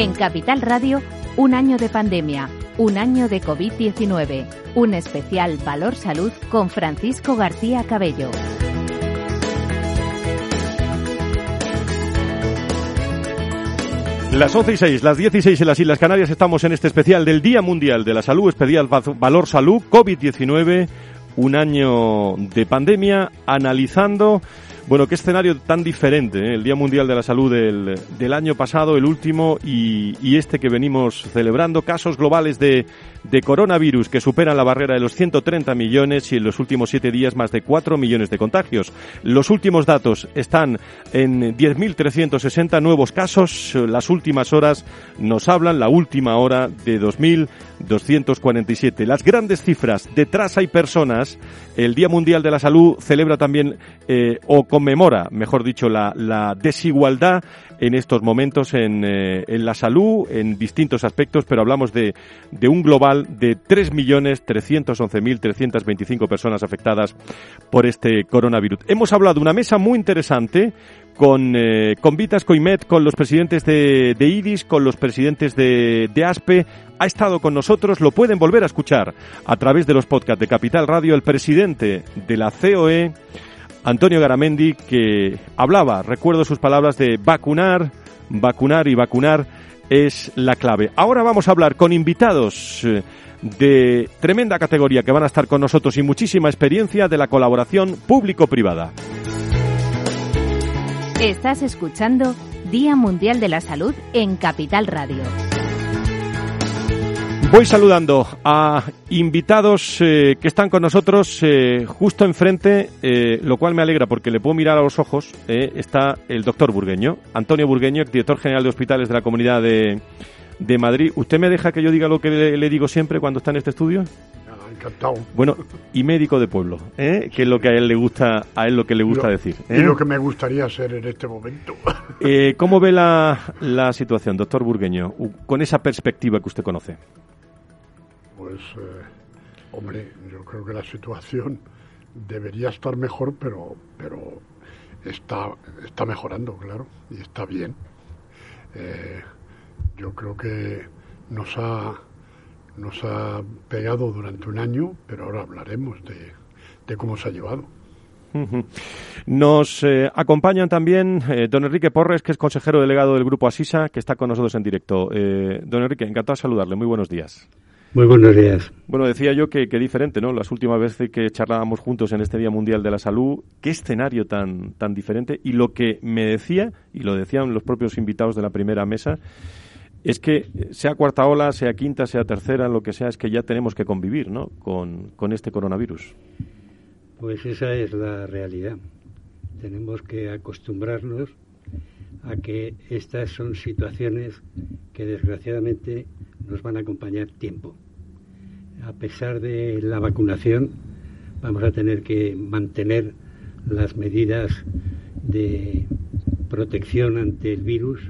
En Capital Radio, un año de pandemia, un año de COVID-19, un especial Valor Salud con Francisco García Cabello. Las 11 y 6, las 16 en las Islas Canarias estamos en este especial del Día Mundial de la Salud, especial Valor Salud COVID-19, un año de pandemia, analizando bueno, qué escenario tan diferente, ¿eh? el Día Mundial de la Salud del, del año pasado, el último y, y, este que venimos celebrando, casos globales de, de coronavirus que superan la barrera de los 130 millones y en los últimos siete días más de 4 millones de contagios. Los últimos datos están en 10.360 nuevos casos. Las últimas horas nos hablan, la última hora, de 2.247. Las grandes cifras, detrás hay personas. El Día Mundial de la Salud celebra también eh, o conmemora, mejor dicho, la, desigualdad en estos momentos en, eh, en la salud, en distintos aspectos, pero hablamos de, un global de 3.311.325 personas afectadas por este coronavirus. Hemos hablado de una mesa muy interesante con, eh, con Vitas Coimet, con los presidentes de, de IDIS, con los presidentes de, de, ASPE. Ha estado con nosotros, lo pueden volver a escuchar a través de los podcasts de Capital Radio, el presidente de la COE, Antonio Garamendi, que hablaba, recuerdo sus palabras de vacunar, vacunar y vacunar es la clave. Ahora vamos a hablar con invitados eh, de tremenda categoría que van a estar con nosotros y muchísima experiencia de la colaboración público-privada. Estás escuchando Día Mundial de la Salud en Capital Radio. Voy saludando a invitados eh, que están con nosotros eh, justo enfrente, eh, lo cual me alegra porque le puedo mirar a los ojos. Eh, está el doctor Burgueño, Antonio Burgueño, director general de hospitales de la Comunidad de, de Madrid. ¿Usted me deja que yo diga lo que le, le digo siempre cuando está en este estudio? Encantado. Bueno, y médico de pueblo, ¿eh? que es lo que a él le gusta, a él lo que le gusta lo, decir. ¿eh? Y lo que me gustaría ser en este momento. Eh, ¿Cómo ve la, la situación, doctor Burgueño, con esa perspectiva que usted conoce? Pues, eh, hombre, yo creo que la situación debería estar mejor, pero, pero está, está mejorando, claro, y está bien. Eh, yo creo que nos ha, nos ha pegado durante un año, pero ahora hablaremos de, de cómo se ha llevado. Nos eh, acompañan también don Enrique Porres, que es consejero delegado del Grupo Asisa, que está con nosotros en directo. Don Enrique, encantado de saludarle. Muy buenos días. Muy buenos días. Bueno, decía yo que, que, diferente, ¿no? Las últimas veces que charlábamos juntos en este Día Mundial de la Salud, qué escenario tan, tan diferente. Y lo que me decía, y lo decían los propios invitados de la primera mesa, es que sea cuarta ola, sea quinta, sea tercera, lo que sea, es que ya tenemos que convivir, ¿no? Con, con este coronavirus. Pues esa es la realidad. Tenemos que acostumbrarnos a que estas son situaciones que desgraciadamente nos van a acompañar tiempo. A pesar de la vacunación, vamos a tener que mantener las medidas de protección ante el virus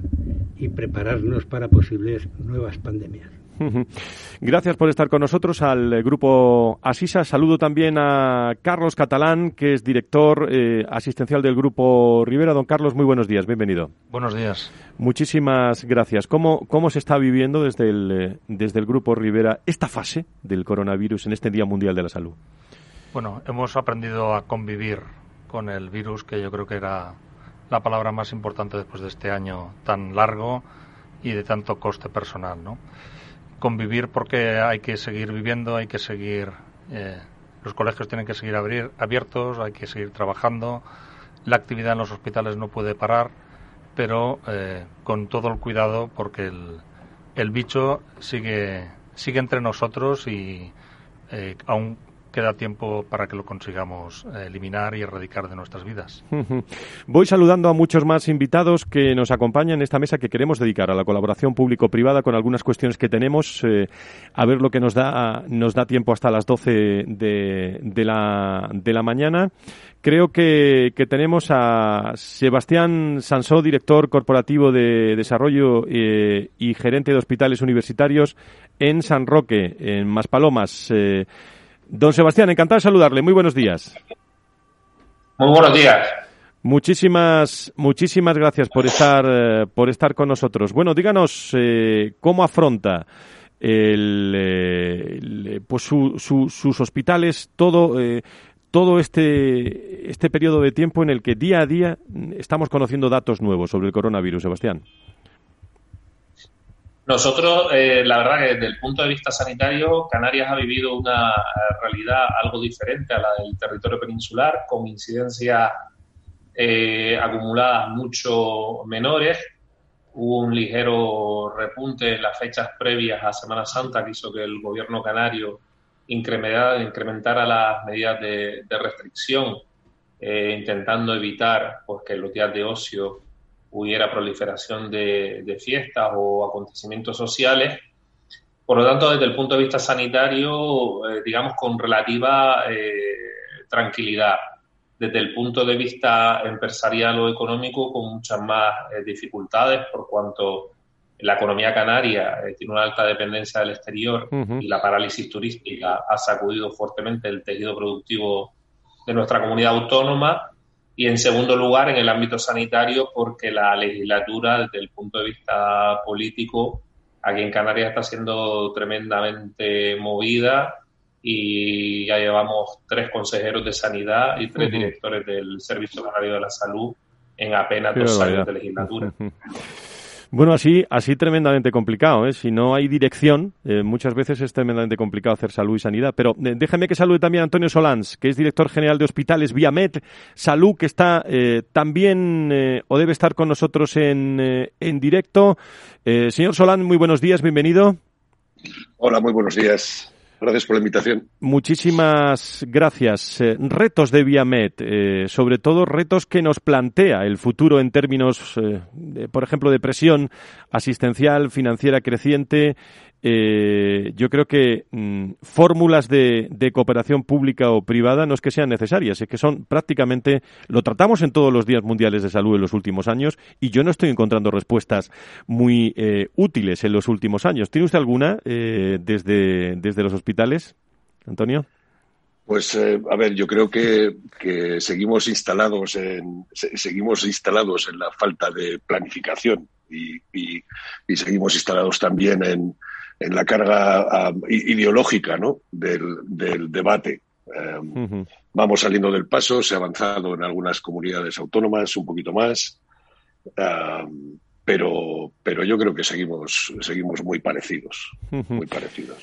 y prepararnos para posibles nuevas pandemias. Gracias por estar con nosotros al eh, grupo Asisa. Saludo también a Carlos Catalán, que es director eh, asistencial del grupo Rivera. Don Carlos, muy buenos días, bienvenido. Buenos días. Muchísimas gracias. ¿Cómo, cómo se está viviendo desde el, eh, desde el grupo Rivera esta fase del coronavirus en este Día Mundial de la Salud? Bueno, hemos aprendido a convivir con el virus, que yo creo que era la palabra más importante después de este año tan largo y de tanto coste personal, ¿no? Convivir porque hay que seguir viviendo, hay que seguir, eh, los colegios tienen que seguir abrir, abiertos, hay que seguir trabajando, la actividad en los hospitales no puede parar, pero eh, con todo el cuidado porque el, el bicho sigue, sigue entre nosotros y eh, aún queda tiempo para que lo consigamos eh, eliminar y erradicar de nuestras vidas. Voy saludando a muchos más invitados que nos acompañan en esta mesa que queremos dedicar a la colaboración público-privada con algunas cuestiones que tenemos, eh, a ver lo que nos da, nos da tiempo hasta las 12 de, la, de la mañana. Creo que, que, tenemos a Sebastián Sansó, director corporativo de desarrollo eh, y gerente de hospitales universitarios en San Roque, en Maspalomas. Eh, Don Sebastián, encantado de saludarle. Muy buenos días. Muy buenos días. Muchísimas, muchísimas gracias por estar, eh, por estar con nosotros. Bueno, díganos eh, cómo afronta el, eh, pues sus hospitales todo, todo este, este periodo de tiempo en el que día a día estamos conociendo datos nuevos sobre el coronavirus, Sebastián. Nosotros, la verdad que desde el punto de vista sanitario, Canarias ha vivido una realidad algo diferente a la del territorio peninsular, con incidencia eh, acumuladas mucho menores. Hubo un ligero repunte en las fechas previas a Semana Santa que hizo que el gobierno canario incrementara, las medidas de, restricción, eh, intentando evitar pues, que los días de ocio hubiera proliferación de, fiestas o acontecimientos sociales. Por lo tanto, desde el punto de vista sanitario, eh, digamos con relativa tranquilidad desde el punto de vista empresarial o económico con muchas más eh, dificultades por cuanto la economía canaria eh, tiene una alta dependencia del exterior y la parálisis turística ha sacudido fuertemente el tejido productivo de nuestra comunidad autónoma y en segundo lugar en el ámbito sanitario porque la legislatura desde el punto de vista político aquí en Canarias está siendo tremendamente movida y ya llevamos tres consejeros de sanidad y tres directores del Servicio Canario de la Salud en apenas dos años de legislatura. Bueno, así, así tremendamente complicado, ¿eh? Si no hay dirección, eh, muchas veces es tremendamente complicado hacer salud y sanidad. Pero eh, déjeme que salude también a Antonio Solans, que es director general de Hospitales Viamed Salud, que está eh, también o debe estar con nosotros en, en directo. señor Solans, muy buenos días, bienvenido. Hola, muy buenos días. Gracias por la invitación. Muchísimas gracias. Eh, retos de Viamed, eh, sobre todo retos que nos plantea el futuro en términos, eh, por ejemplo, de presión asistencial, financiera creciente eh, yo creo que mm, fórmulas de, cooperación pública o privada no es que sean necesarias, es que son prácticamente, lo tratamos en todos los días mundiales de salud en los últimos años y yo no estoy encontrando respuestas muy eh, útiles en los últimos años. ¿Tiene usted alguna eh, desde, desde los hospitales, Antonio? Pues a ver, yo creo que, que seguimos instalados en seguimos instalados en la falta de planificación y, y seguimos instalados también en, en la carga ideológica ¿no? del, del debate. Em, vamos saliendo del paso, se ha avanzado en algunas comunidades autónomas un poquito más, em, pero, pero yo creo que seguimos, seguimos muy parecidos, muy parecidos.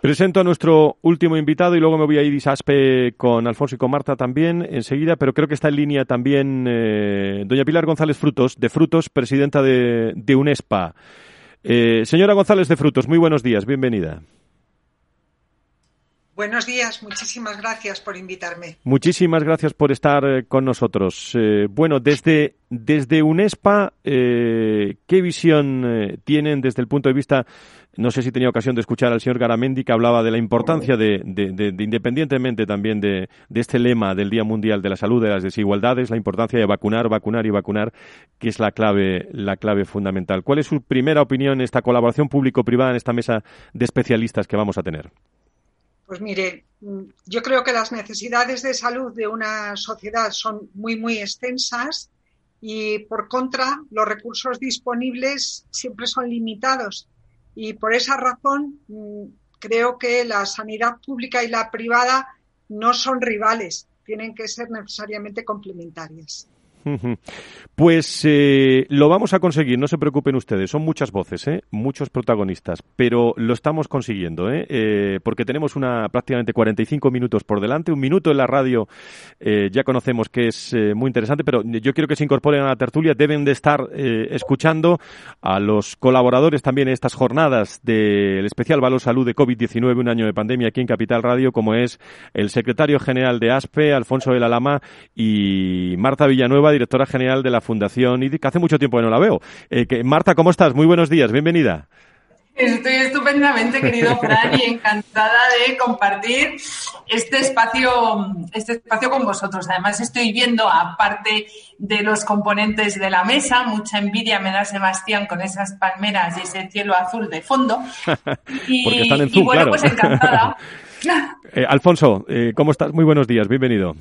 Presento a nuestro último invitado y luego me voy a ir Isaspe con Alfonso y con Marta también enseguida, pero creo que está en línea también eh, doña Pilar González Frutos, de Frutos, presidenta de, de UNESPA. Eh, señora González de Frutos, muy buenos días, bienvenida. Buenos días, muchísimas gracias por invitarme. Muchísimas gracias por estar eh, con nosotros. Eh, bueno, desde, desde UNESPA, ¿qué visión tienen desde el punto de vista no sé si tenía ocasión de escuchar al señor Garamendi que hablaba de la importancia de, independientemente también de, este lema del Día Mundial de la Salud, de las desigualdades, la importancia de vacunar, vacunar y vacunar, que es la clave, la clave fundamental. ¿Cuál es su primera opinión en esta colaboración público-privada en esta mesa de especialistas que vamos a tener? Pues mire, yo creo que las necesidades de salud de una sociedad son muy, muy extensas y por contra los recursos disponibles siempre son limitados y por esa razón mm, creo que la sanidad pública y la privada no son rivales, tienen que ser necesariamente complementarias. Pues eh, lo vamos a conseguir, no se preocupen ustedes, son muchas voces, ¿eh? muchos protagonistas, pero lo estamos consiguiendo, ¿eh? ¿eh? porque tenemos una prácticamente 45 minutos por delante, un minuto en la radio, ya conocemos que es muy interesante, pero yo quiero que se incorporen a la tertulia, deben de estar escuchando a los colaboradores también en estas jornadas del especial Valor Salud de COVID-19, un año de pandemia aquí en Capital Radio, como es el secretario general de ASPE, Alfonso de la Lama, y Marta Villanueva, directora general de la Fundación IDIC. Hace mucho tiempo que no la veo. Eh, que, Marta, ¿cómo estás? Muy buenos días, bienvenida. Estoy estupendamente, querido Fran, y encantada de compartir este espacio, este espacio con vosotros. Además, estoy viendo, aparte de los componentes de la mesa, mucha envidia me da Sebastián con esas palmeras y ese cielo azul de fondo. Y, Porque están en Zoom, bueno, pues encantada. Eh, Alfonso, eh, ¿cómo estás? Muy buenos días, bienvenido.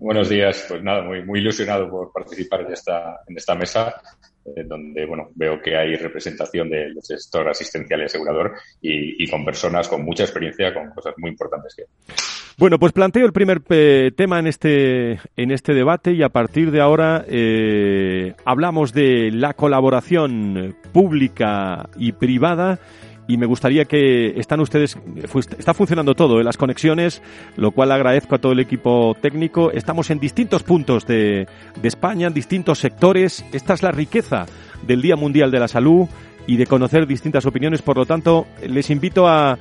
Buenos días. Pues nada, muy, muy ilusionado por participar en esta, en esta mesa eh, donde bueno, veo que hay representación del sector asistencial y asegurador y, con personas con mucha experiencia, con cosas muy importantes que. Bueno, pues planteo el primer eh, tema en este, en este debate y a partir de ahora eh, hablamos de la colaboración pública y privada y me gustaría que están ustedes, está funcionando todo, ¿eh? las conexiones, lo cual agradezco a todo el equipo técnico. Estamos en distintos puntos de, de España, en distintos sectores. Esta es la riqueza del Día Mundial de la Salud y de conocer distintas opiniones. Por lo tanto, les invito a,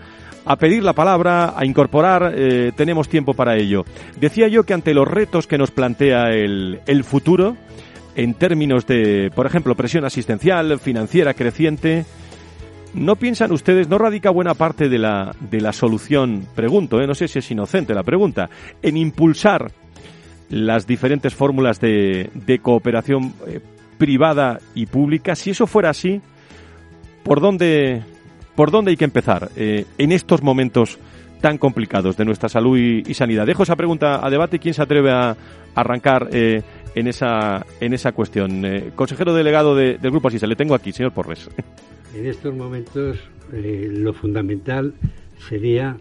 a pedir la palabra, a incorporar, eh, tenemos tiempo para ello. Decía yo que ante los retos que nos plantea el, el futuro, en términos de, por ejemplo, presión asistencial, financiera creciente, ¿No piensan ustedes, no radica buena parte de la, de la solución, pregunto, ¿eh? no sé si es inocente la pregunta, en impulsar las diferentes fórmulas de, de cooperación eh, privada y pública? Si eso fuera así, ¿por dónde, por dónde hay que empezar eh, en estos momentos tan complicados de nuestra salud y, sanidad? Dejo esa pregunta a debate. ¿Quién se atreve a arrancar en, esa, en esa cuestión? consejero delegado del Grupo Asisa, le tengo aquí, señor Porres. En estos momentos eh, lo fundamental sería,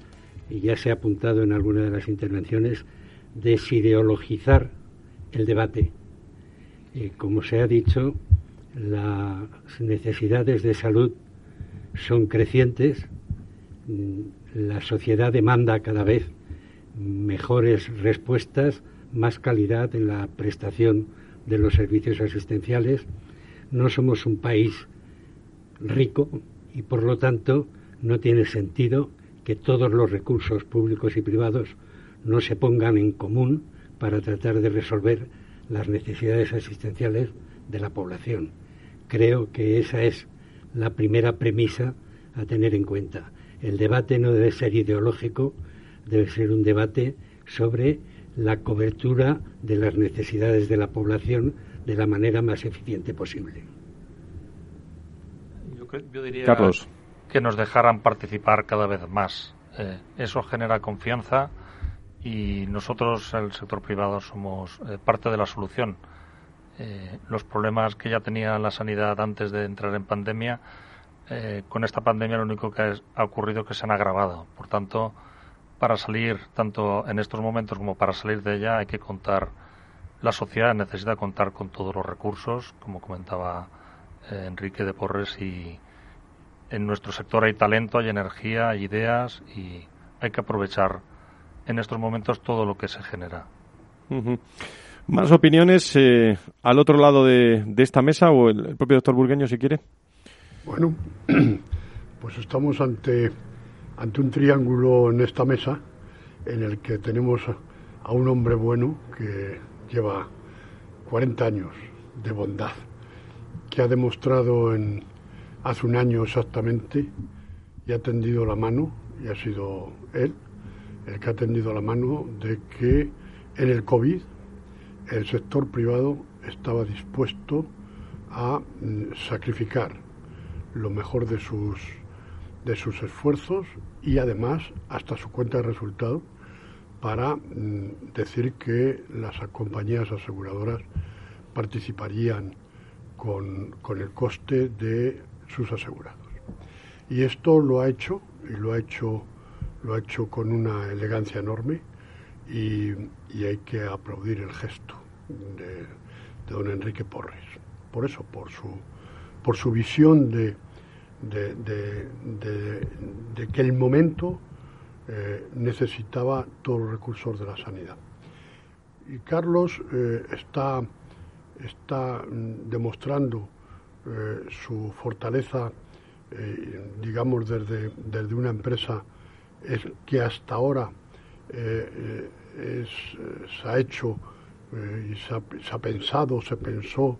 y ya se ha apuntado en alguna de las intervenciones, desideologizar el debate. Eh, como se ha dicho, las necesidades de salud son crecientes, mm, la sociedad demanda cada vez mejores respuestas, más calidad en la prestación de los servicios asistenciales. No somos un país rico y por lo tanto no tiene sentido que todos los recursos públicos y privados no se pongan en común para tratar de resolver las necesidades asistenciales de la población. Creo que esa es la primera premisa a tener en cuenta. El debate no debe ser ideológico, debe ser un debate sobre la cobertura de las necesidades de la población de la manera más eficiente posible yo diría que nos dejaran participar cada vez más. Eh, eso genera confianza y nosotros, el sector privado, somos eh, parte de la solución. Eh, los problemas que ya tenía la sanidad antes de entrar en pandemia, con esta pandemia lo único que ha ocurrido es que se han agravado. Por tanto, para salir, tanto en estos momentos como para salir de ella, hay que contar, la sociedad necesita contar con todos los recursos, como comentaba Enrique de Porres y en nuestro sector hay talento, hay energía, hay ideas y hay que aprovechar en estos momentos todo lo que se genera. ¿Más opiniones eh, al otro lado de, esta mesa o el, propio doctor Burgueño, si quiere? Bueno, pues estamos ante, ante un triángulo en esta mesa en el que tenemos a un hombre bueno que lleva 40 años de bondad que ha demostrado en, hace un año exactamente y ha tendido la mano, y ha sido él el que ha tendido la mano de que en el COVID el sector privado estaba dispuesto a mm, sacrificar lo mejor de sus, de sus esfuerzos y además hasta su cuenta de resultado para mm, decir que las compañías aseguradoras participarían con, el coste de sus asegurados. Y esto lo ha hecho, y lo ha hecho, lo ha hecho con una elegancia enorme, y, hay que aplaudir el gesto de, don Enrique Porres. Por eso, por su, por su visión de, de, que el momento eh, necesitaba todos los recursos de la sanidad. Y Carlos eh, está está mm, demostrando eh, su fortaleza, eh, digamos, desde, desde, una empresa es, que hasta ahora eh, se ha hecho y se ha, pensado, se pensó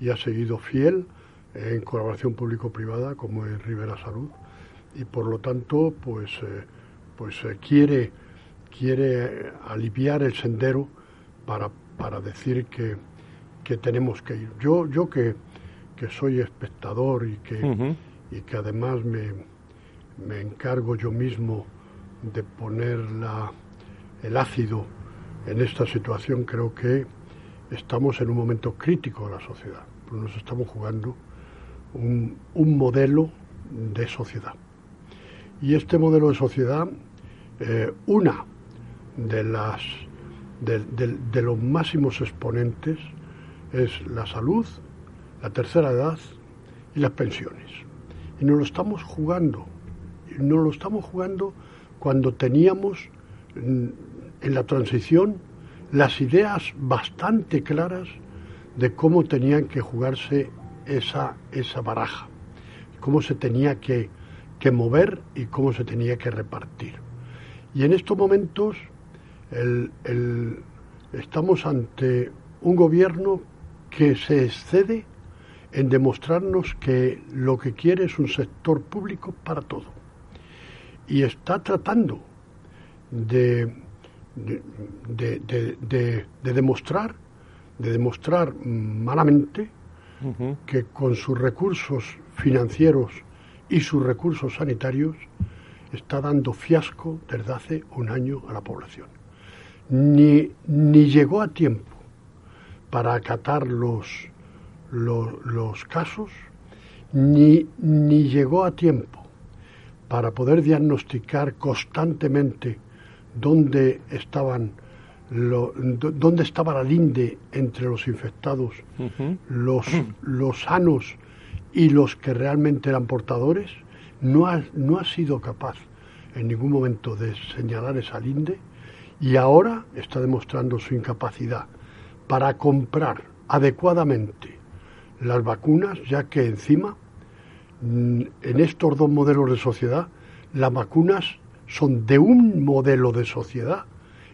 y ha seguido fiel en colaboración público-privada como es Rivera Salud y por lo tanto pues pues quiere quiere aliviar el sendero para, para decir que, que tenemos que ir. Yo, yo que, soy espectador y que, y que además me, me, encargo yo mismo de poner la, el ácido en esta situación creo que estamos en un momento crítico de la sociedad. Nos estamos jugando un, modelo de sociedad. Y este modelo de sociedad, eh, una de las de, los máximos exponentes es la salud, la tercera edad y las pensiones. Y nos lo estamos jugando. Y nos lo estamos jugando cuando teníamos en la transición las ideas bastante claras de cómo tenían que jugarse esa, esa baraja, cómo se tenía que, que mover y cómo se tenía que repartir. Y en estos momentos el, estamos ante un gobierno que se excede en demostrarnos que lo que quiere es un sector público para todo. Y está tratando de, de, demostrar, de demostrar malamente que con sus recursos financieros y sus recursos sanitarios está dando fiasco desde hace un año a la población ni, ni llegó a tiempo para acatar los, los, casos, ni, ni llegó a tiempo para poder diagnosticar constantemente dónde estaban dónde estaba la linde entre los infectados, los, los sanos y los que realmente eran portadores, no ha, no ha sido capaz en ningún momento de señalar esa linde y ahora está demostrando su incapacidad para comprar adecuadamente las vacunas, ya que encima mm, en estos dos modelos de sociedad las vacunas son de un modelo de sociedad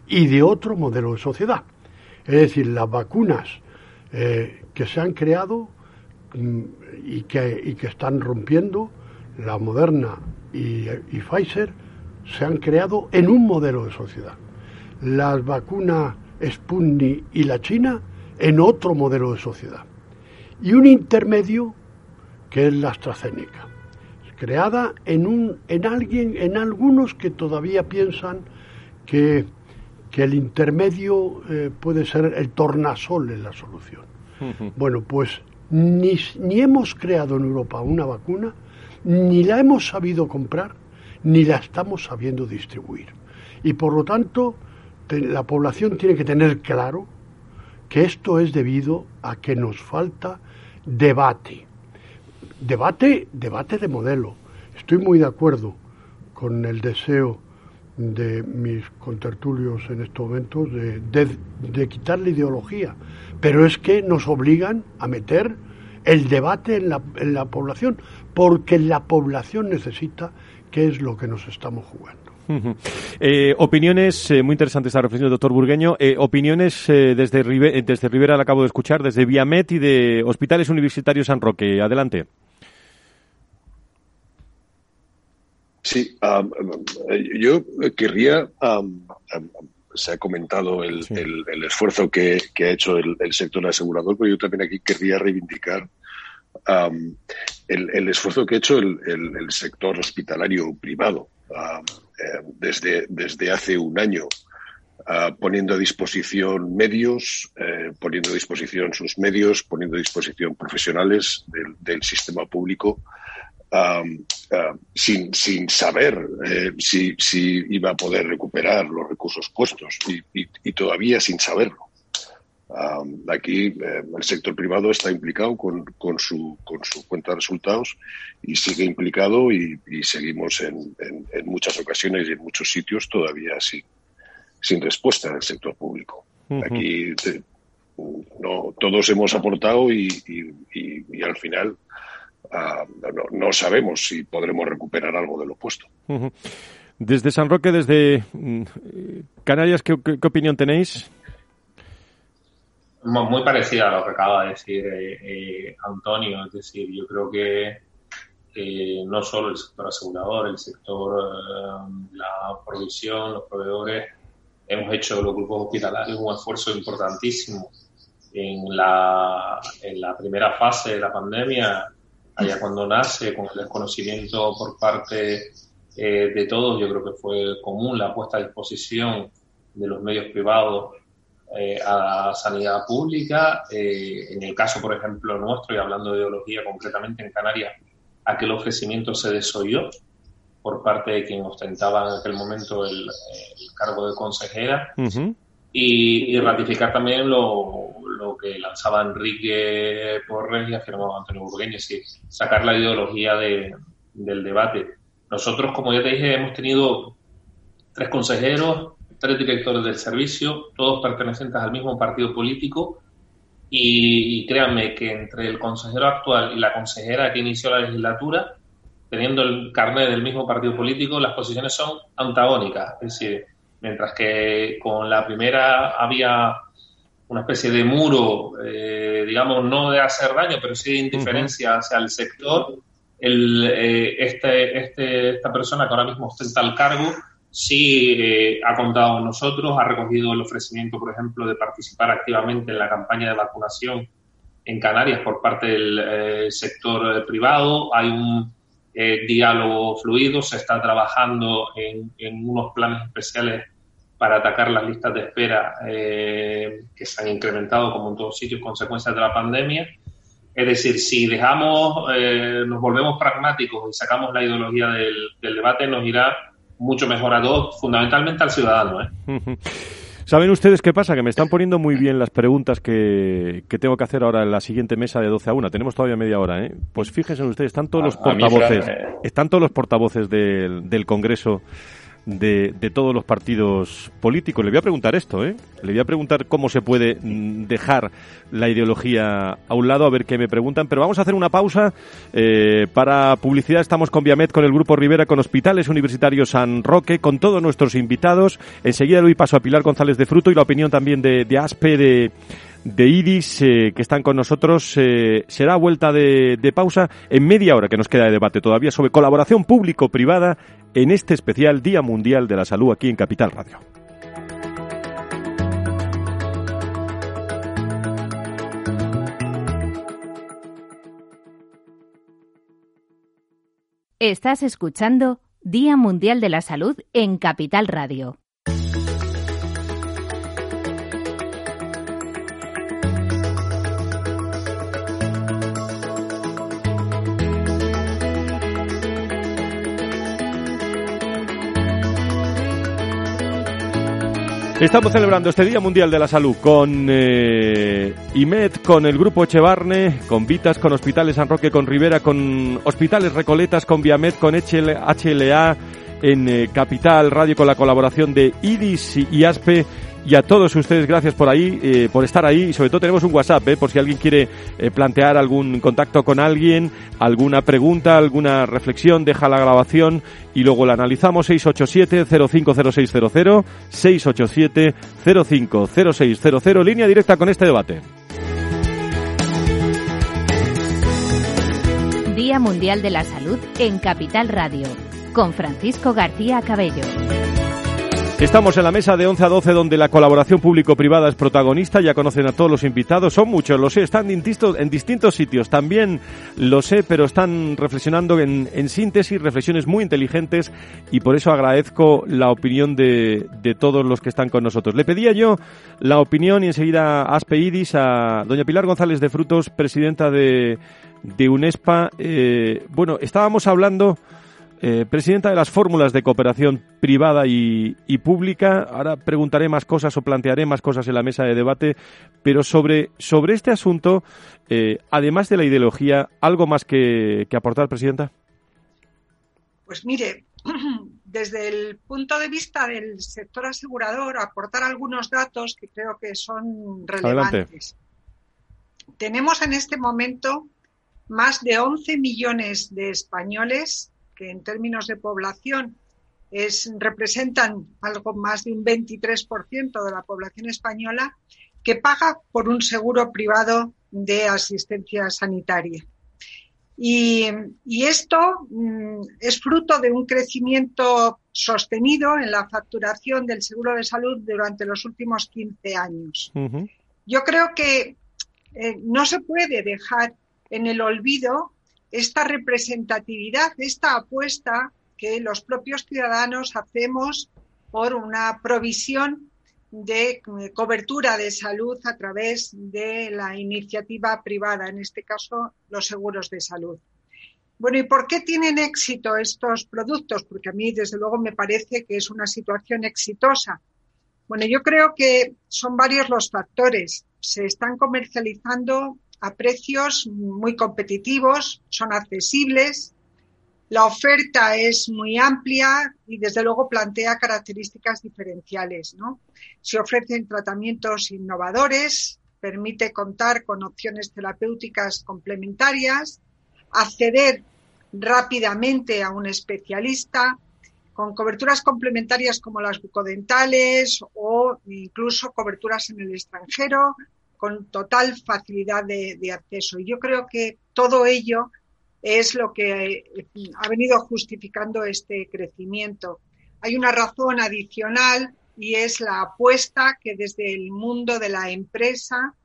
y de otro modelo de sociedad. Es decir, las vacunas eh, que se han creado mm, y, que, y, que, están rompiendo, la Moderna y, y Pfizer, se han creado en un modelo de sociedad las vacunas Sputnik y la China en otro modelo de sociedad. Y un intermedio que es la AstraZeneca, creada en, un, en alguien, en algunos que todavía piensan que, que el intermedio eh, puede ser el tornasol en la solución. Bueno, pues ni, ni hemos creado en Europa una vacuna, ni la hemos sabido comprar, ni la estamos sabiendo distribuir. Y por lo tanto, la población tiene que tener claro que esto es debido a que nos falta debate. Debate, debate de modelo. Estoy muy de acuerdo con el deseo de mis contertulios en estos momentos de, quitar la ideología, pero es que nos obligan a meter el debate en la, en la población, porque la población necesita qué es lo que nos estamos jugando. Eh, opiniones, eh, muy interesante esta reflexión del doctor Burgueño. Eh, opiniones desde, desde Rivera, la acabo de escuchar, desde Viamet y de Hospitales Universitarios San Roque. Adelante. Sí, yo querría, se ha comentado el, esfuerzo que, ha hecho el, sector asegurador, pero yo también aquí querría reivindicar el, esfuerzo que ha hecho el, sector hospitalario privado. Eh, desde, desde hace un año, ah, poniendo a disposición medios, eh, poniendo a disposición sus medios, poniendo a disposición profesionales del, sistema público, sin, sin, saber eh, si, si, iba a poder recuperar los recursos puestos y todavía sin saberlo aquí eh, el sector privado está implicado con, con, su, con su cuenta de resultados y sigue implicado y, seguimos en, en, muchas ocasiones y en muchos sitios todavía sin, sin respuesta del sector público. Aquí no, todos hemos aportado y, y, al final ah, no, sabemos si podremos recuperar algo de lo puesto. Desde San Roque, desde mm, Canarias, qué opinión tenéis? Muy parecida a lo que acaba de decir eh, eh, Antonio. Es decir, yo creo que no solo el sector asegurador, el sector, eh, la provisión, los proveedores, hemos hecho los grupos hospitalarios un esfuerzo importantísimo en la, en la primera fase de la pandemia, allá cuando nace, con el desconocimiento por parte de todos, yo creo que fue común la puesta a disposición de los medios privados eh, a sanidad pública. Eh, en el caso, por ejemplo, nuestro, y hablando de ideología concretamente en Canarias, aquel ofrecimiento se desoyó por parte de quien ostentaba en aquel momento el, cargo de consejera. y, ratificar también lo, lo, que lanzaba Enrique Porres y afirmaba Antonio Burgueño, es decir, sacar la ideología de, del debate. Nosotros, como ya te dije, hemos tenido tres consejeros, tres directores del servicio, todos pertenecientes al mismo partido político. Y, créanme que entre el consejero actual y la consejera que inició la legislatura, teniendo el carnet del mismo partido político, las posiciones son antagónicas. Es decir, mientras que con la primera había una especie de muro, eh, digamos, no de hacer daño, pero sí de indiferencia hacia el sector, el, eh, este, este, esta persona que ahora mismo ostenta el cargo sí eh, ha contado con nosotros, ha recogido el ofrecimiento, por ejemplo, de participar activamente en la campaña de vacunación en Canarias por parte del eh, sector eh, privado. Hay un diálogo fluido, se está trabajando en, unos planes especiales para atacar las listas de espera que se han incrementado, como en todos sitios, consecuencias de la pandemia. Es decir, si dejamos, nos volvemos pragmáticos y sacamos la ideología del, del debate, nos irá mucho mejor a todos, fundamentalmente al ciudadano. ¿eh? ¿Saben ustedes qué pasa? Que me están poniendo muy bien las preguntas que, que, tengo que hacer ahora en la siguiente mesa de 12 a 1. Tenemos todavía media hora, ¿eh? Pues fíjense ustedes, están todos los portavoces, están todos los portavoces del, del Congreso de, de, todos los partidos políticos. Le voy a preguntar esto, ¿eh? Le voy a preguntar cómo se puede mm, dejar la ideología a un lado, a ver qué me preguntan. Pero vamos a hacer una pausa. Eh, para publicidad estamos con Viamet, con el Grupo Rivera, con Hospitales Universitarios San Roque, con todos nuestros invitados. Enseguida doy paso a Pilar González de Fruto y la opinión también de, de ASPE, de de IDIS eh, que están con nosotros. Eh, será vuelta de, de, pausa en media hora que nos queda de debate todavía sobre colaboración público-privada en este especial Día Mundial de la Salud aquí en Capital Radio. Estás escuchando Día Mundial de la Salud en Capital Radio. Estamos celebrando este Día Mundial de la Salud con eh, IMED, con el Grupo Echevarne, con Vitas, con Hospitales San Roque, con Rivera, con Hospitales Recoletas, con Viamed, con HLA en eh, Capital Radio, con la colaboración de IDIS y ASPE y a todos ustedes gracias por ahí, eh, por estar ahí y sobre todo tenemos un WhatsApp, eh, por si alguien quiere eh, plantear algún contacto con alguien, alguna pregunta, alguna reflexión, deja la grabación y luego la analizamos 687-050600, 687-050600, línea directa con este debate. Día Mundial de la Salud en Capital Radio, con Francisco García Cabello. Estamos en la mesa de 11 a 12 donde la colaboración público-privada es protagonista. Ya conocen a todos los invitados, son muchos, lo sé, están en distintos, en distintos sitios. También lo sé, pero están reflexionando en, en, síntesis, reflexiones muy inteligentes y por eso agradezco la opinión de, de, todos los que están con nosotros. Le pedía yo la opinión y enseguida Aspeidis a doña Pilar González de Frutos, presidenta de, de UNESPA. Eh, bueno, estábamos hablando eh, presidenta de las fórmulas de cooperación privada y, pública. Ahora preguntaré más cosas o plantearé más cosas en la mesa de debate, pero sobre, sobre este asunto, eh, además de la ideología, ¿algo más que, aportar, Presidenta? Pues mire, desde el punto de vista del sector asegurador, aportar algunos datos que creo que son relevantes. Tenemos en este momento más de 11 millones de españoles que en términos de población es, representan algo más de un 23% de la población española, que paga por un seguro privado de asistencia sanitaria. Y, esto mm, es fruto de un crecimiento sostenido en la facturación del seguro de salud durante los últimos 15 años. Yo creo que eh, no se puede dejar en el olvido esta representatividad, esta apuesta que los propios ciudadanos hacemos por una provisión de eh, cobertura de salud a través de la iniciativa privada, en este caso los seguros de salud. Bueno, ¿y por qué tienen éxito estos productos? Porque a mí, desde luego, me parece que es una situación exitosa. Bueno, yo creo que son varios los factores. Se están comercializando a precios muy competitivos, son accesibles, la oferta es muy amplia y desde luego plantea características diferenciales. ¿no? Se ofrecen tratamientos innovadores, permite contar con opciones terapéuticas complementarias, acceder rápidamente a un especialista, con coberturas complementarias como las bucodentales o incluso coberturas en el extranjero, con total facilidad de, de acceso. Y yo creo que todo ello es lo que ha venido justificando este crecimiento. Hay una razón adicional y es la apuesta que desde el mundo de la empresa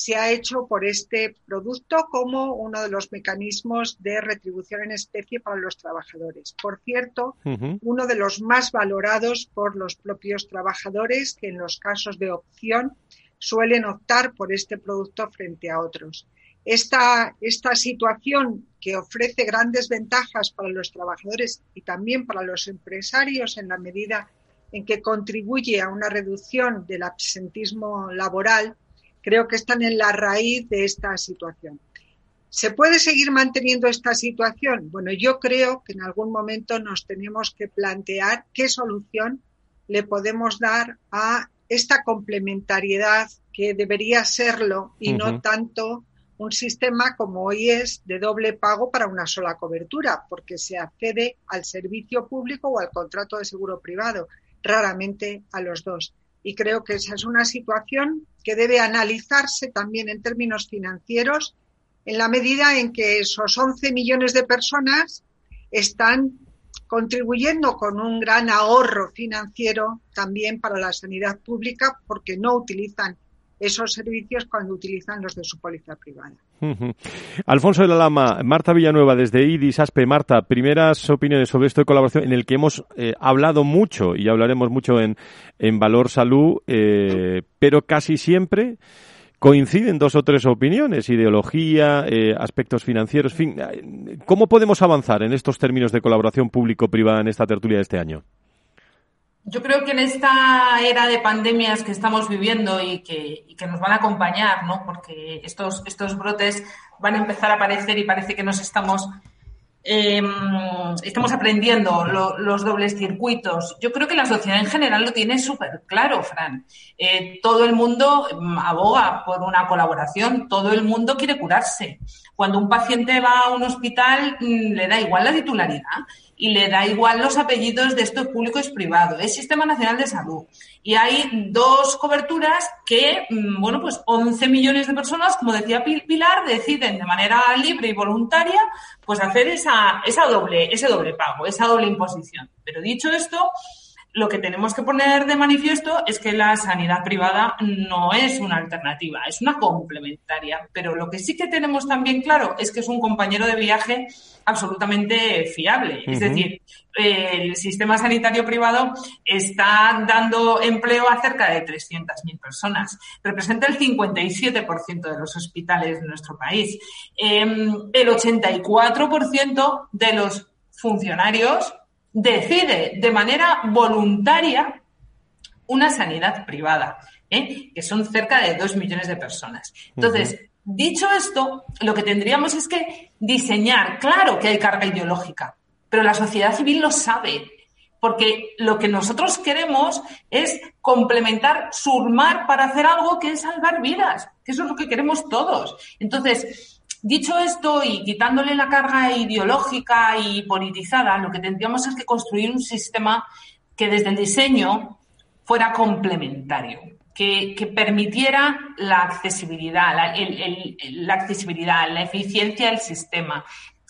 se ha hecho por este producto como uno de los mecanismos de retribución en especie para los trabajadores. Por cierto, uno de los más valorados por los propios trabajadores que en los casos de opción suelen optar por este producto frente a otros. Esta, esta situación que ofrece grandes ventajas para los trabajadores y también para los empresarios en la medida en que contribuye a una reducción del absentismo laboral, creo que están en la raíz de esta situación. ¿Se puede seguir manteniendo esta situación? Bueno, yo creo que en algún momento nos tenemos que plantear qué solución le podemos dar a esta complementariedad que debería serlo y no tanto un sistema como hoy es de doble pago para una sola cobertura, porque se accede al servicio público o al contrato de seguro privado, raramente a los dos. Y creo que esa es una situación que debe analizarse también en términos financieros en la medida en que esos 11 millones de personas están contribuyendo con un gran ahorro financiero también para la sanidad pública porque no utilizan esos servicios cuando utilizan los de su póliza privada. Alfonso de la Lama, Marta Villanueva desde IDIS ASPE. Marta, primeras opiniones sobre esto de colaboración en el que hemos eh, hablado mucho y hablaremos mucho en, en Valor Salud, eh, pero casi siempre coinciden dos o tres opiniones, ideología, eh, aspectos financieros, fin. ¿Cómo podemos avanzar en estos términos de colaboración público-privada en esta tertulia de este año? Yo creo que en esta era de pandemias que estamos viviendo y que, nos van a acompañar, ¿no? Porque estos brotes van a empezar a aparecer y parece que nos estamos em, estamos aprendiendo los dobles circuitos. Yo creo que la sociedad en general lo tiene súper claro, Fran. Eh, todo el mundo em, aboga por una colaboración, todo el mundo quiere curarse. Cuando un paciente va a un hospital, mm, le da igual la titularidad y le da igual los apellidos de esto es público es privado. Es Sistema Nacional de Salud. Y hay dos coberturas que, mm, bueno, pues 11 millones de personas, como decía Pilar, deciden de manera libre y voluntaria, pues hacer esa, esa doble, ese doble pago, esa doble imposición. Pero dicho esto, lo que tenemos que poner de manifiesto es que la sanidad privada no es una alternativa, es una complementaria. Pero lo que sí que tenemos también claro es que es un compañero de viaje absolutamente fiable. Es decir, el sistema sanitario privado está dando empleo a cerca de 300.000 personas. Representa el 57% de los hospitales de nuestro país. Em, el 84% de los funcionarios decide de manera voluntaria una sanidad privada, ¿eh? que son cerca de dos millones de personas. Entonces, dicho esto, lo que tendríamos es que diseñar, claro que hay carga ideológica, pero la sociedad civil lo sabe, porque lo que nosotros queremos es complementar, surmar para hacer algo que es salvar vidas, que eso es lo que queremos todos. Entonces, Dicho esto y quitándole la carga ideológica y politizada, lo que tendríamos es que construir un sistema que desde el diseño fuera complementario, que, permitiera la accesibilidad, la, accesibilidad, la eficiencia del sistema.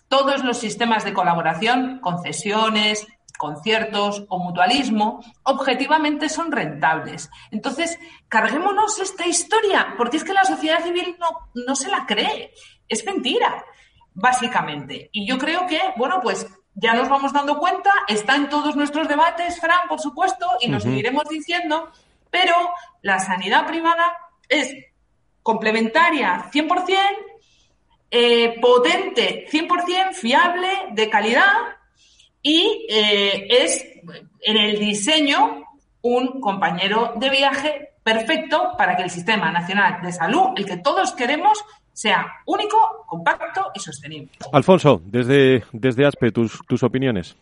Todos los sistemas de colaboración, concesiones, conciertos o mutualismo, objetivamente son rentables. Entonces, carguémonos esta historia, porque es que la sociedad civil no, no se la cree es mentira, básicamente. Y yo creo que, bueno, pues ya nos vamos dando cuenta, está en todos nuestros debates, Fran, por supuesto, y nos seguiremos diciendo, Pero la sanidad privada es complementaria 100%, eh, potente 100%, fiable, de calidad y eh, es en el diseño un compañero de viaje perfecto para que el Sistema Nacional de Salud, el que todos queremos, sea único, compacto y sostenible. Alfonso, desde, desde ASPE, tus, tus opiniones.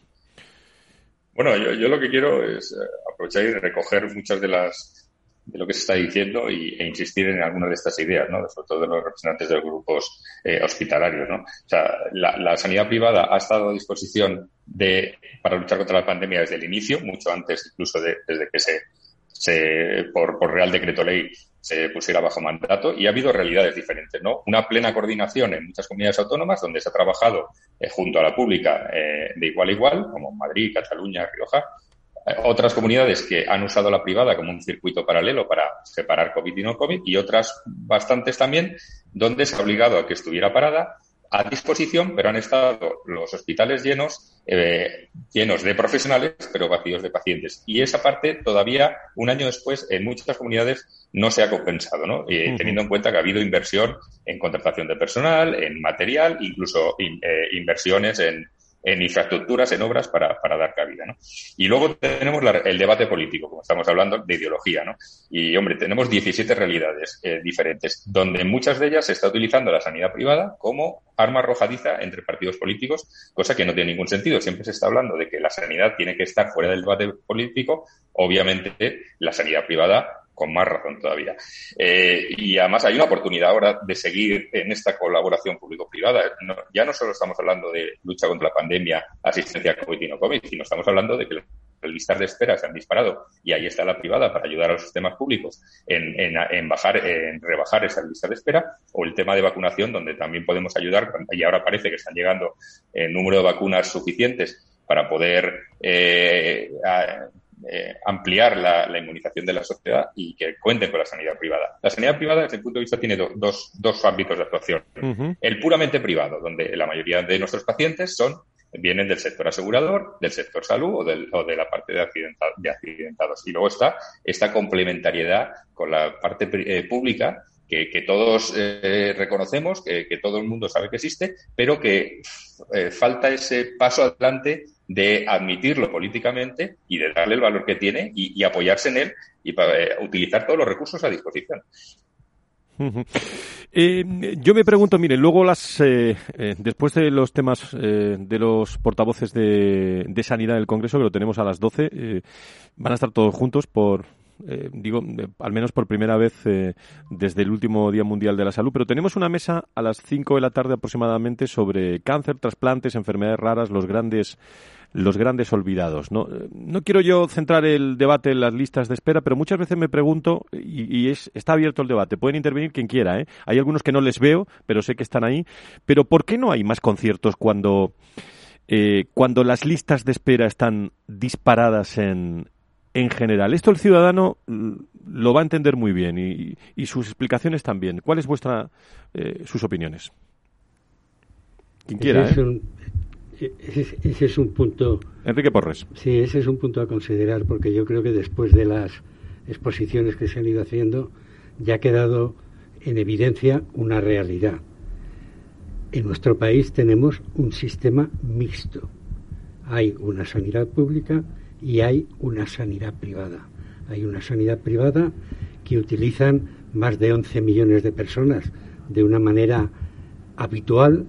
Bueno, yo, yo, lo que quiero es eh, aprovechar y recoger muchas de las de lo que se está diciendo y, e insistir en algunas de estas ideas, ¿no? sobre todo de los representantes de los grupos eh, hospitalarios. ¿no? O sea, la, la, sanidad privada ha estado a disposición de, para luchar contra la pandemia desde el inicio, mucho antes incluso de, desde que se, se por, por Real Decreto Ley se pusiera bajo mandato y ha habido realidades diferentes, ¿no? Una plena coordinación en muchas comunidades autónomas donde se ha trabajado eh, junto a la pública eh, de igual a igual, como Madrid, Cataluña, Rioja, eh, otras comunidades que han usado la privada como un circuito paralelo para separar COVID y no COVID y otras bastantes también donde se ha obligado a que estuviera parada a disposición, pero han estado los hospitales llenos, eh, llenos de profesionales, pero vacíos de pacientes. Y esa parte todavía, un año después, en muchas comunidades no se ha compensado, ¿no? Eh, teniendo en cuenta que ha habido inversión en contratación de personal, en material, incluso eh, inversiones en, en infraestructuras, en obras para, para dar cabida. ¿no? Y luego tenemos el debate político, como estamos hablando de ideología. ¿no? Y, hombre, tenemos 17 realidades eh, diferentes, donde muchas de ellas se está utilizando la sanidad privada como arma arrojadiza entre partidos políticos, cosa que no tiene ningún sentido. Siempre se está hablando de que la sanidad tiene que estar fuera del debate político. Obviamente, la sanidad privada con más razón todavía. Eh, y además hay una oportunidad ahora de seguir en esta colaboración público-privada. ya no solo estamos hablando de lucha contra la pandemia, asistencia COVID y no COVID, sino estamos hablando de que las listas de espera se han disparado y ahí está la privada para ayudar a los sistemas públicos en, en, en bajar, en rebajar esas listas de espera o el tema de vacunación donde también podemos ayudar y ahora parece que están llegando el número de vacunas suficientes para poder eh, eh, ampliar la, inmunización de la sociedad y que cuenten con la sanidad privada. La sanidad privada, desde el punto de vista, tiene dos, dos ámbitos de actuación. El puramente privado, donde la mayoría de nuestros pacientes son vienen del sector asegurador, del sector salud o, del, o de la parte de, de, accidentados. Y luego está esta complementariedad con la parte eh, pública que, que, todos eh, reconocemos, que, que, todo el mundo sabe que existe, pero que eh, falta ese paso adelante de admitirlo políticamente y de darle el valor que tiene y, apoyarse en él y para, eh, utilizar todos los recursos a disposición. Eh, yo me pregunto, mire, luego las eh, eh, después de los temas de los portavoces de, de, sanidad del Congreso, que lo tenemos a las 12, eh, van a estar todos juntos por, digo, al menos por primera vez desde el último Día Mundial de la Salud, pero tenemos una mesa a las 5 de la tarde aproximadamente sobre cáncer, trasplantes, enfermedades raras, los grandes los grandes olvidados. No, no quiero yo centrar el debate en las listas de espera, pero muchas veces me pregunto, y, y es, está abierto el debate, pueden intervenir quien quiera, ¿eh? hay algunos que no les veo, pero sé que están ahí, pero ¿por qué no hay más conciertos cuando, eh, cuando las listas de espera están disparadas en, en general. Esto el ciudadano lo va a entender muy bien y, y sus explicaciones también. ¿Cuáles vuestra eh, sus opiniones? Quien quiera. Es, ¿eh? un, ese, ese es un punto. Enrique Porres. Sí, ese es un punto a considerar porque yo creo que después de las exposiciones que se han ido haciendo ya ha quedado en evidencia una realidad. En nuestro país tenemos un sistema mixto. Hay una sanidad pública y hay una sanidad privada. Hay una sanidad privada que utilizan más de 11 millones de personas de una manera habitual,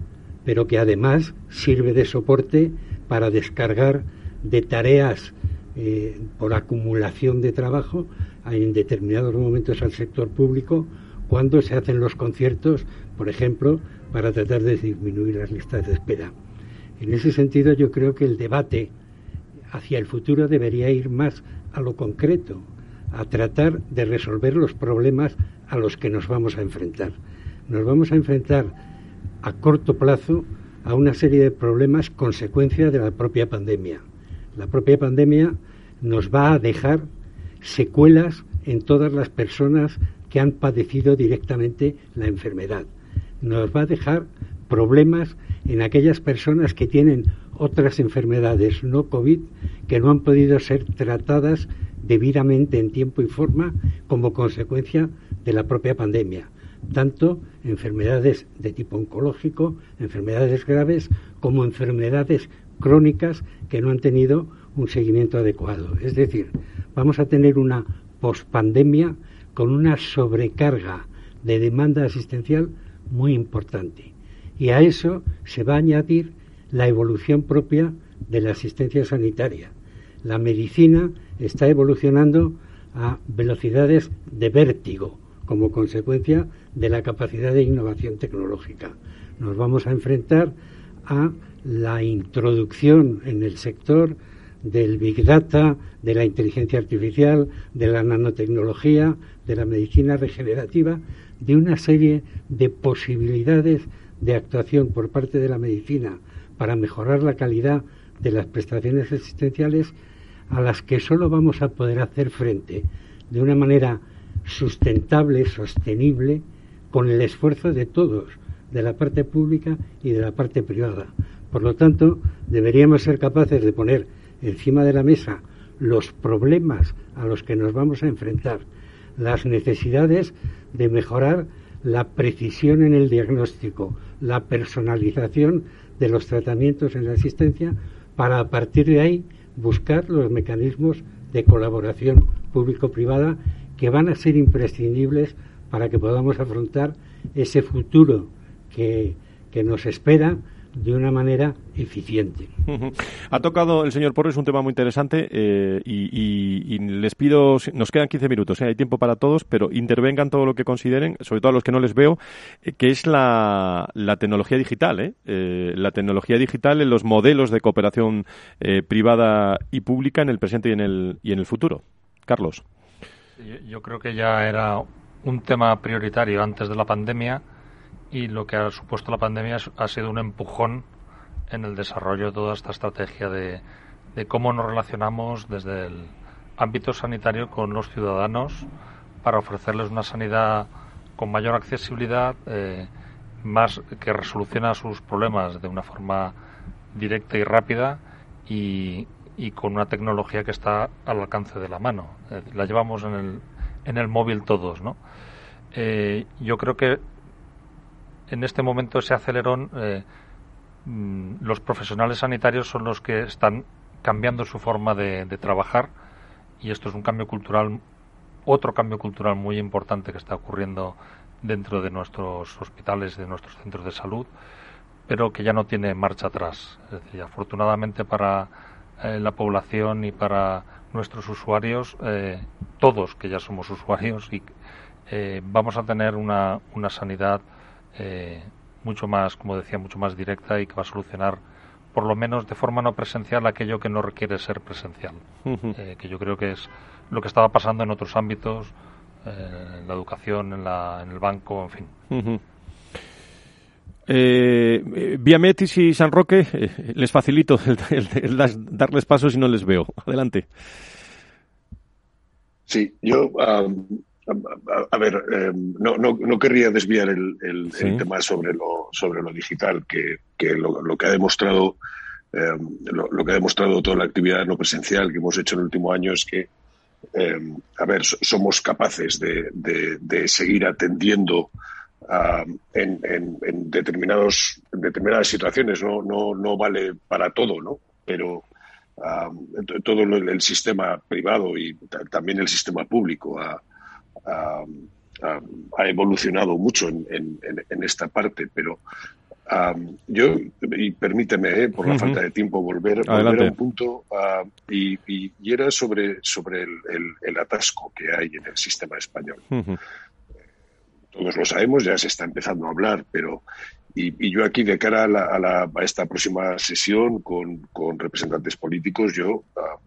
pero que además sirve de soporte para descargar de tareas eh, por acumulación de trabajo en determinados momentos al sector público cuando se hacen los conciertos, por ejemplo, para tratar de disminuir las listas de espera. En ese sentido, yo creo que el debate hacia el futuro debería ir más a lo concreto, a tratar de resolver los problemas a los que nos vamos a enfrentar. Nos vamos a enfrentar a corto plazo a una serie de problemas consecuencia de la propia pandemia. La propia pandemia nos va a dejar secuelas en todas las personas que han padecido directamente la enfermedad. Nos va a dejar problemas en aquellas personas que tienen otras enfermedades no COVID que no han podido ser tratadas debidamente en tiempo y forma como consecuencia de la propia pandemia, tanto enfermedades de tipo oncológico, enfermedades graves, como enfermedades crónicas que no han tenido un seguimiento adecuado. Es decir, vamos a tener una pospandemia con una sobrecarga de demanda asistencial muy importante. Y a eso se va a añadir la evolución propia de la asistencia sanitaria. La medicina está evolucionando a velocidades de vértigo como consecuencia de la capacidad de innovación tecnológica. Nos vamos a enfrentar a la introducción en el sector del Big Data, de la inteligencia artificial, de la nanotecnología, de la medicina regenerativa, de una serie de posibilidades de actuación por parte de la medicina para mejorar la calidad de las prestaciones existenciales a las que solo vamos a poder hacer frente de una manera sustentable, sostenible, con el esfuerzo de todos, de la parte pública y de la parte privada. Por lo tanto, deberíamos ser capaces de poner encima de la mesa los problemas a los que nos vamos a enfrentar, las necesidades de mejorar la precisión en el diagnóstico, la personalización de los tratamientos en la asistencia, para a partir de ahí buscar los mecanismos de colaboración público-privada que van a ser imprescindibles para que podamos afrontar ese futuro que, que nos espera de una manera eficiente. Ha tocado el señor Porres un tema muy interesante eh, y, les pido, nos quedan 15 minutos, ¿eh? hay tiempo para todos, pero intervengan todo lo que consideren, sobre todo a los que no les veo, eh, que es la, la tecnología digital, la tecnología digital en los modelos de cooperación privada y pública en el presente y en el, y en el futuro. Carlos. Yo creo que ya era un tema prioritario antes de la pandemia y lo que ha supuesto la pandemia ha sido un empujón en el desarrollo de toda esta estrategia de, cómo nos relacionamos desde el ámbito sanitario con los ciudadanos para ofrecerles una sanidad con mayor accesibilidad, eh, más que resoluciona sus problemas de una forma directa y rápida y, con una tecnología que está al alcance de la mano. Eh, la llevamos en el, en el móvil todos, ¿no? Eh, yo creo que en este momento ese acelerón, eh, mm, los profesionales sanitarios son los que están cambiando su forma de, trabajar y esto es un cambio cultural, otro cambio cultural muy importante que está ocurriendo dentro de nuestros hospitales, de nuestros centros de salud, pero que ya no tiene marcha atrás. Es afortunadamente para eh, la población y para nuestros usuarios, eh, todos que ya somos usuarios, y vamos a tener una, una sanidad eh, mucho más, como decía, mucho más directa y que va a solucionar por lo menos de forma no presencial aquello que no requiere ser presencial, eh, que yo creo que es lo que estaba pasando en otros ámbitos, eh, en la educación, en, la, en el banco, en fin. Uh Metis y San Roque, les facilito el, darles pasos y no les veo. Adelante. Sí, yo a, ver, eh, no, no, no, querría desviar el, el, tema sobre lo, sobre lo digital, que, que lo, lo, que ha demostrado eh, lo, que ha demostrado toda la actividad no presencial que hemos hecho en el último año es que, eh, a ver, somos capaces de, de, seguir atendiendo en, en, determinados, determinadas situaciones. No, no, no vale para todo, ¿no? Pero todo el, sistema privado y también el sistema público ha, ha evolucionado mucho en, esta parte, pero yo, y permíteme, eh, por la falta de tiempo, volver, a un punto, y, era sobre, sobre el, atasco que hay en el sistema español. Todos lo sabemos, ya se está empezando a hablar, pero y, yo aquí, de cara a, esta próxima sesión con, representantes políticos, yo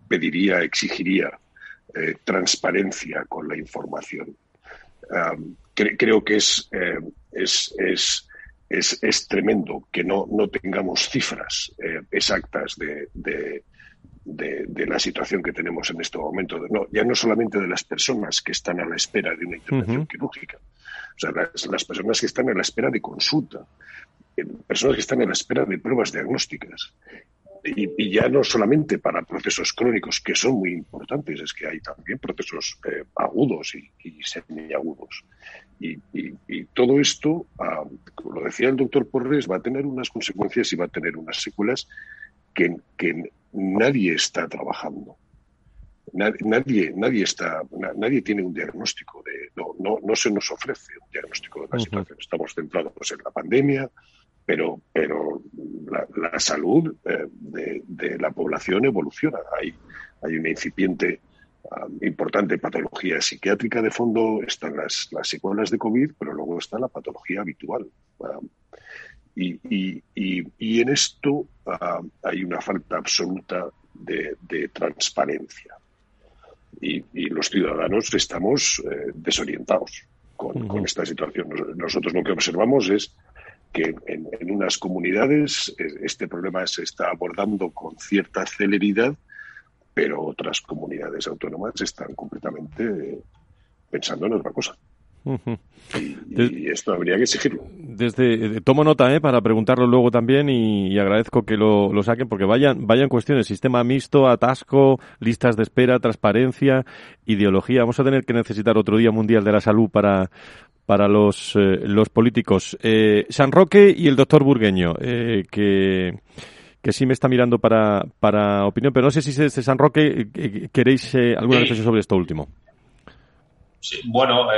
pediría, exigiría eh, transparencia con la información. creo que es, eh, es, es, es, tremendo que no, no tengamos cifras eh, exactas de, de, de, la situación que tenemos en este momento. No, ya no solamente de las personas que están a la espera de una intervención quirúrgica, o sea, las, personas que están a la espera de consulta, personas que están a la espera de pruebas diagnósticas y, ya no solamente para procesos crónicos, que son muy importantes, es que hay también procesos eh, agudos y, y semiagudos. Y, todo esto, ah, como lo decía el doctor Porres, va a tener unas consecuencias y va a tener unas secuelas que, que nadie está trabajando. Nadie, nadie está, nadie tiene un diagnóstico de, no, no, no se nos ofrece un diagnóstico de la situación. Estamos centrados en la pandemia, pero, pero la, salud eh, de, la población evoluciona. Hay, hay una incipiente ah, importante patología psiquiátrica de fondo, están las, las secuelas de COVID, pero luego está la patología habitual. Ah, y, y, y, en esto ah, hay una falta absoluta de, transparencia. Y, los ciudadanos estamos eh, desorientados con, con, esta situación. Nosotros lo que observamos es que en, unas comunidades eh, este problema se está abordando con cierta celeridad, pero otras comunidades autónomas están completamente eh, pensando en otra cosa. Y, esto habría que exigirlo. Desde, eh, tomo nota para preguntarlo luego también y, agradezco que lo, lo, saquen porque vayan, vayan cuestiones, sistema mixto, atasco, listas de espera, transparencia, ideología. Vamos a tener que necesitar otro Día Mundial de la Salud para, para los, eh, los políticos. Eh, San Roque y el doctor Burgueño, eh, que, que sí me está mirando para, para opinión, pero no sé si desde San Roque eh, queréis alguna reflexión sobre esto último. Bueno,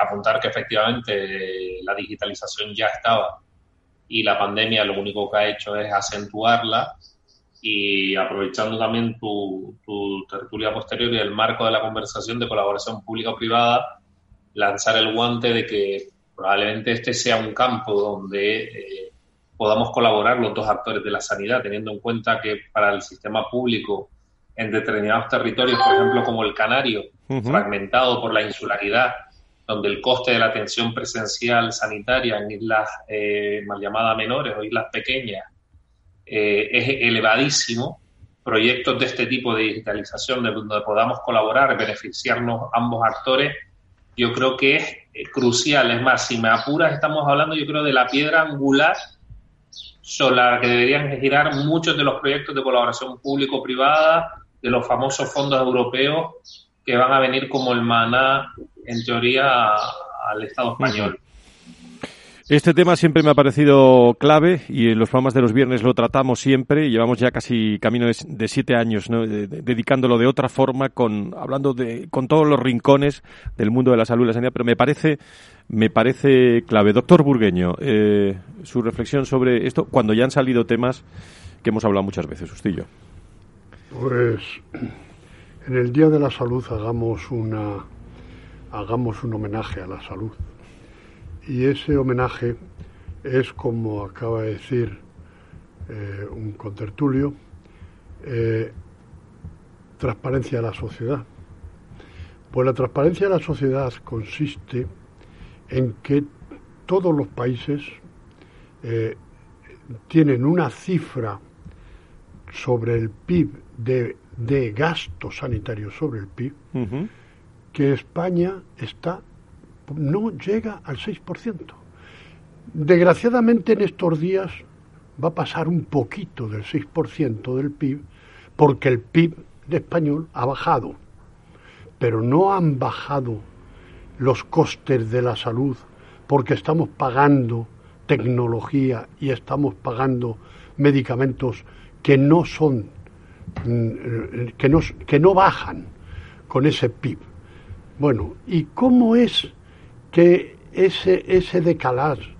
apuntar que efectivamente la digitalización ya estaba y la pandemia lo único que ha hecho es acentuarla y aprovechando también tu, tu tertulia posterior y el marco de la conversación de colaboración pública-privada, lanzar el guante de que probablemente este sea un campo donde eh, podamos colaborar los dos actores de la sanidad, teniendo en cuenta que para el sistema público en determinados territorios, por ejemplo como el Canario, fragmentado por la insularidad, donde el coste de la atención presencial sanitaria en islas eh, mal llamadas menores o islas pequeñas eh, es elevadísimo, proyectos de este tipo de digitalización, de donde podamos colaborar, beneficiarnos ambos actores, yo creo que es eh, crucial. Es más, si me apuras, estamos hablando, yo creo, de la piedra angular sobre la que deberían girar muchos de los proyectos de colaboración público-privada, de los famosos fondos europeos que van a venir como el maná, en teoría, al Estado español. Este tema siempre me ha parecido clave y en los programas de los viernes lo tratamos siempre. Llevamos ya casi camino de, siete años dedicándolo de otra forma, con, hablando de, con todos los rincones del mundo de la salud y la sanidad, pero me parece, me parece clave. Doctor Burgueño, eh, su reflexión sobre esto cuando ya han salido temas que hemos hablado muchas veces, usted y yo. Pues en el Día de la Salud hagamos una hagamos un homenaje a la salud y ese homenaje es, como acaba de decir eh, un contertulio, eh, transparencia de la sociedad. Pues la transparencia de la sociedad consiste en que todos los países eh, tienen una cifra sobre el PIB de, de gasto sanitario sobre el PIB, que España está no llega al 6%. Desgraciadamente en estos días va a pasar un poquito del 6% del PIB porque el PIB de español ha bajado, pero no han bajado los costes de la salud porque estamos pagando tecnología y estamos pagando medicamentos que no son que no, que no bajan con ese PIB. Bueno, ¿y cómo es que ese, ese decalage,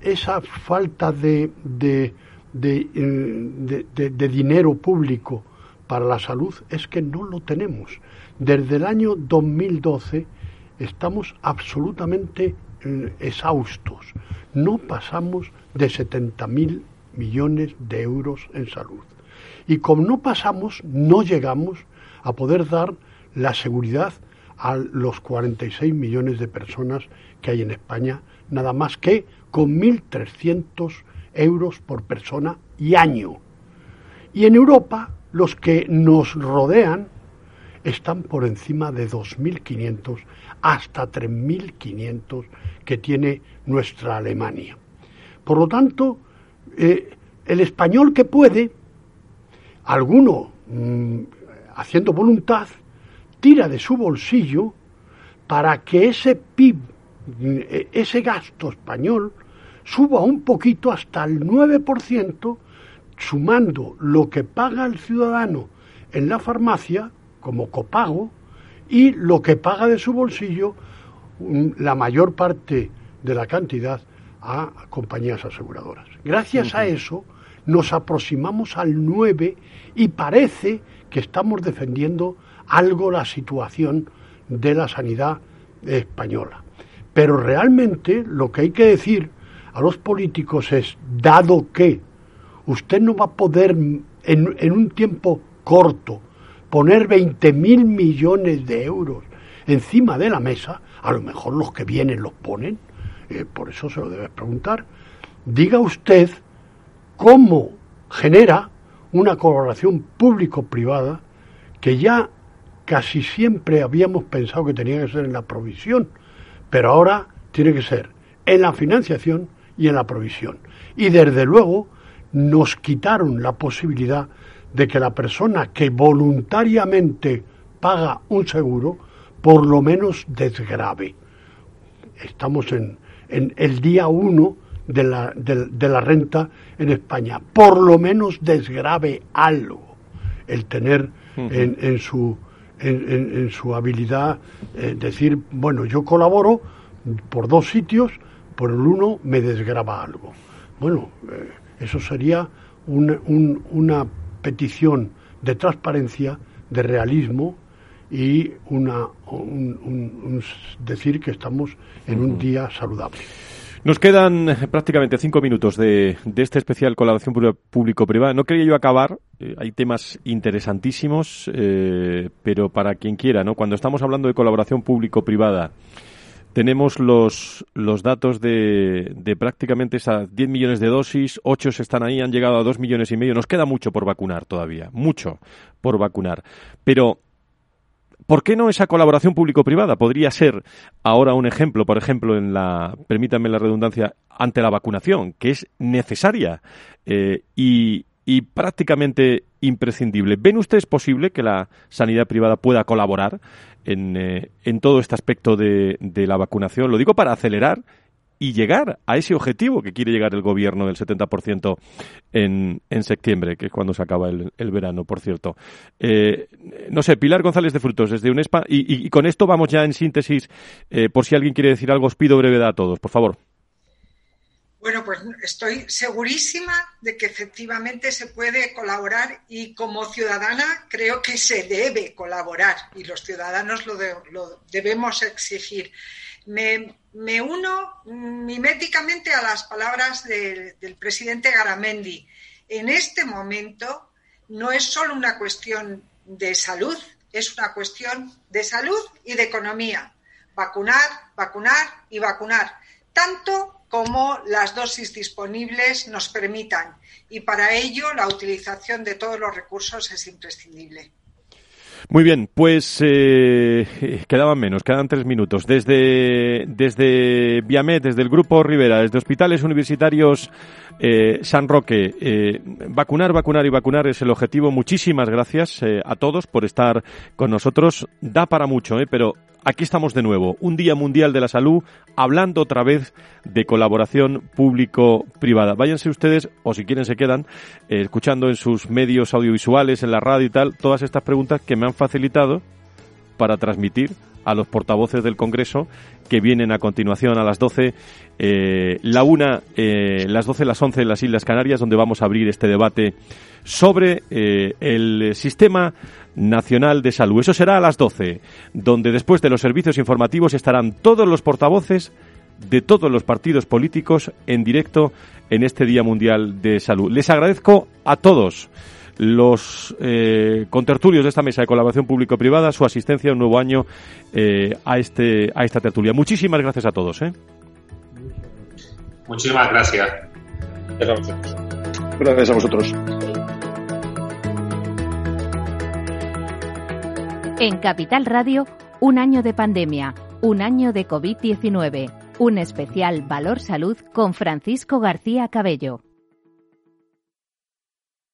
esa falta de, de, de, dinero público para la salud es que no lo tenemos. Desde el año 2012 estamos absolutamente eh, exhaustos. No pasamos de 70.000 millones de euros en salud. Y como no pasamos, no llegamos a poder dar la seguridad a los 46 millones de personas que hay en España, nada más que con 1.300 euros por persona y año. Y en Europa, los que nos rodean están por encima de 2.500 hasta 3.500 que tiene nuestra Alemania. Por lo tanto, eh, el español que puede alguno mm, haciendo voluntad tira de su bolsillo para que ese PIB, mm, e, ese gasto español, suba un poquito hasta el 9%, sumando lo que paga el ciudadano en la farmacia como copago y lo que paga de su bolsillo la mayor parte de la cantidad a compañías aseguradoras. Gracias a eso nos aproximamos al 9 y parece que estamos defendiendo algo la situación de la sanidad española. Pero realmente lo que hay que decir a los políticos es, dado que usted no va a poder en, en un tiempo corto poner 20.000 millones de euros encima de la mesa, a lo mejor los que vienen los ponen, eh, por eso se lo debes preguntar, diga usted cómo genera una colaboración público-privada que ya casi siempre habíamos pensado que tenía que ser en la provisión, pero ahora tiene que ser en la financiación y en la provisión. Y desde luego nos quitaron la posibilidad de que la persona que voluntariamente paga un seguro, por lo menos desgrave. Estamos en, en el día uno de la, de, la, renta en España. Por lo menos desgrave algo el tener en, en, su, en, su habilidad eh, decir, bueno, yo colaboro por dos sitios, por el uno me desgraba algo. Bueno, eh, eso sería una, una petición de transparencia, de realismo y una, un, decir que estamos en un día saludable. Nos quedan prácticamente cinco minutos de, este especial colaboración público-privada. No quería yo acabar, eh, hay temas interesantísimos, eh, pero para quien quiera, ¿no? Cuando estamos hablando de colaboración público-privada, tenemos los, los datos de, de prácticamente esas 10 millones de dosis, 8 están ahí, han llegado a 2 millones y medio. Nos queda mucho por vacunar todavía, mucho por vacunar. Pero ¿Por qué no esa colaboración público-privada? Podría ser ahora un ejemplo, por ejemplo, en la, permítanme la redundancia, ante la vacunación, que es necesaria eh, y, prácticamente imprescindible. ¿Ven ustedes posible que la sanidad privada pueda colaborar en, eh, todo este aspecto de la vacunación? Lo digo para acelerar y llegar a ese objetivo que quiere llegar el gobierno del 70% en, en septiembre, que es cuando se acaba el, verano, por cierto. Eh, no sé, Pilar González de Frutos, desde UNESPA, y, y, con esto vamos ya en síntesis, eh, por si alguien quiere decir algo, os pido brevedad a todos, por favor. Bueno, pues estoy segurísima de que efectivamente se puede colaborar y como ciudadana creo que se debe colaborar y los ciudadanos lo, lo debemos exigir. Me, uno miméticamente a las palabras del presidente Garamendi. En este momento no es solo una cuestión de salud, es una cuestión de salud y de economía. Vacunar, vacunar y vacunar, tanto como las dosis disponibles nos permitan. Y para ello la utilización de todos los recursos es imprescindible. Muy bien, pues eh, quedaban menos, quedan tres minutos. Desde, desde Viamet, desde el Grupo Rivera, desde Hospitales Universitarios eh, San Roque, eh, vacunar, vacunar y vacunar es el objetivo. Muchísimas gracias a todos por estar con nosotros. Da para mucho, pero aquí estamos de nuevo, un Día Mundial de la Salud, hablando otra vez de colaboración público-privada. Váyanse ustedes, o si quieren se quedan, eh, escuchando en sus medios audiovisuales, en la radio y tal, todas estas preguntas que me han facilitado para transmitir a los portavoces del Congreso que vienen a continuación a las 12, eh, la una, eh, las 12, las 11 en las Islas Canarias, donde vamos a abrir este debate sobre el sistema nacional de salud. Eso será a las 12, donde después de los servicios informativos estarán todos los portavoces de todos los partidos políticos en directo en este Día Mundial de Salud. Les agradezco a todos los eh, contertulios de esta mesa de colaboración público-privada su asistencia un nuevo año eh, a, este, a esta tertulia. Muchísimas gracias a todos. ¿eh? Muchísimas gracias. Gracias a vosotros. En Capital Radio, un año de pandemia, un año de COVID-19, un especial Valor Salud con Francisco García Cabello.